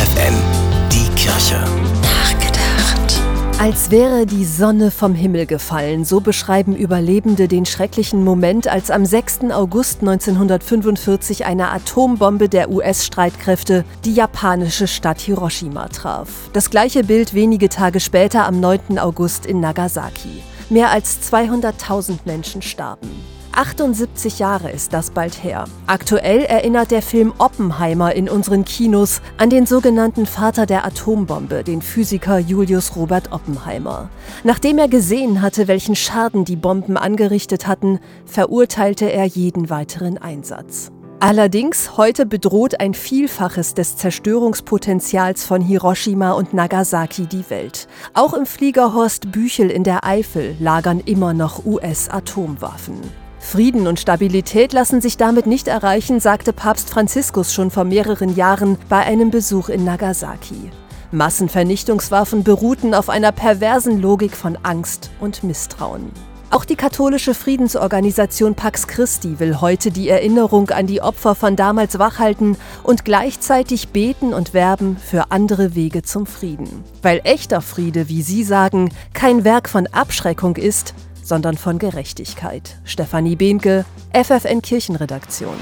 FFN, die Kirche. Nachgedacht. Als wäre die Sonne vom Himmel gefallen, so beschreiben Überlebende den schrecklichen Moment, als am 6. August 1945 eine Atombombe der US-Streitkräfte die japanische Stadt Hiroshima traf. Das gleiche Bild wenige Tage später am 9. August in Nagasaki. Mehr als 200.000 Menschen starben. 78 Jahre ist das bald her. Aktuell erinnert der Film Oppenheimer in unseren Kinos an den sogenannten Vater der Atombombe, den Physiker Julius Robert Oppenheimer. Nachdem er gesehen hatte, welchen Schaden die Bomben angerichtet hatten, verurteilte er jeden weiteren Einsatz. Allerdings heute bedroht ein Vielfaches des Zerstörungspotenzials von Hiroshima und Nagasaki die Welt. Auch im Fliegerhorst Büchel in der Eifel lagern immer noch US-Atomwaffen. Frieden und Stabilität lassen sich damit nicht erreichen, sagte Papst Franziskus schon vor mehreren Jahren bei einem Besuch in Nagasaki. Massenvernichtungswaffen beruhten auf einer perversen Logik von Angst und Misstrauen. Auch die katholische Friedensorganisation Pax Christi will heute die Erinnerung an die Opfer von damals wachhalten und gleichzeitig beten und werben für andere Wege zum Frieden. Weil echter Friede, wie Sie sagen, kein Werk von Abschreckung ist, sondern von Gerechtigkeit. Stefanie Behnke, FFN Kirchenredaktion.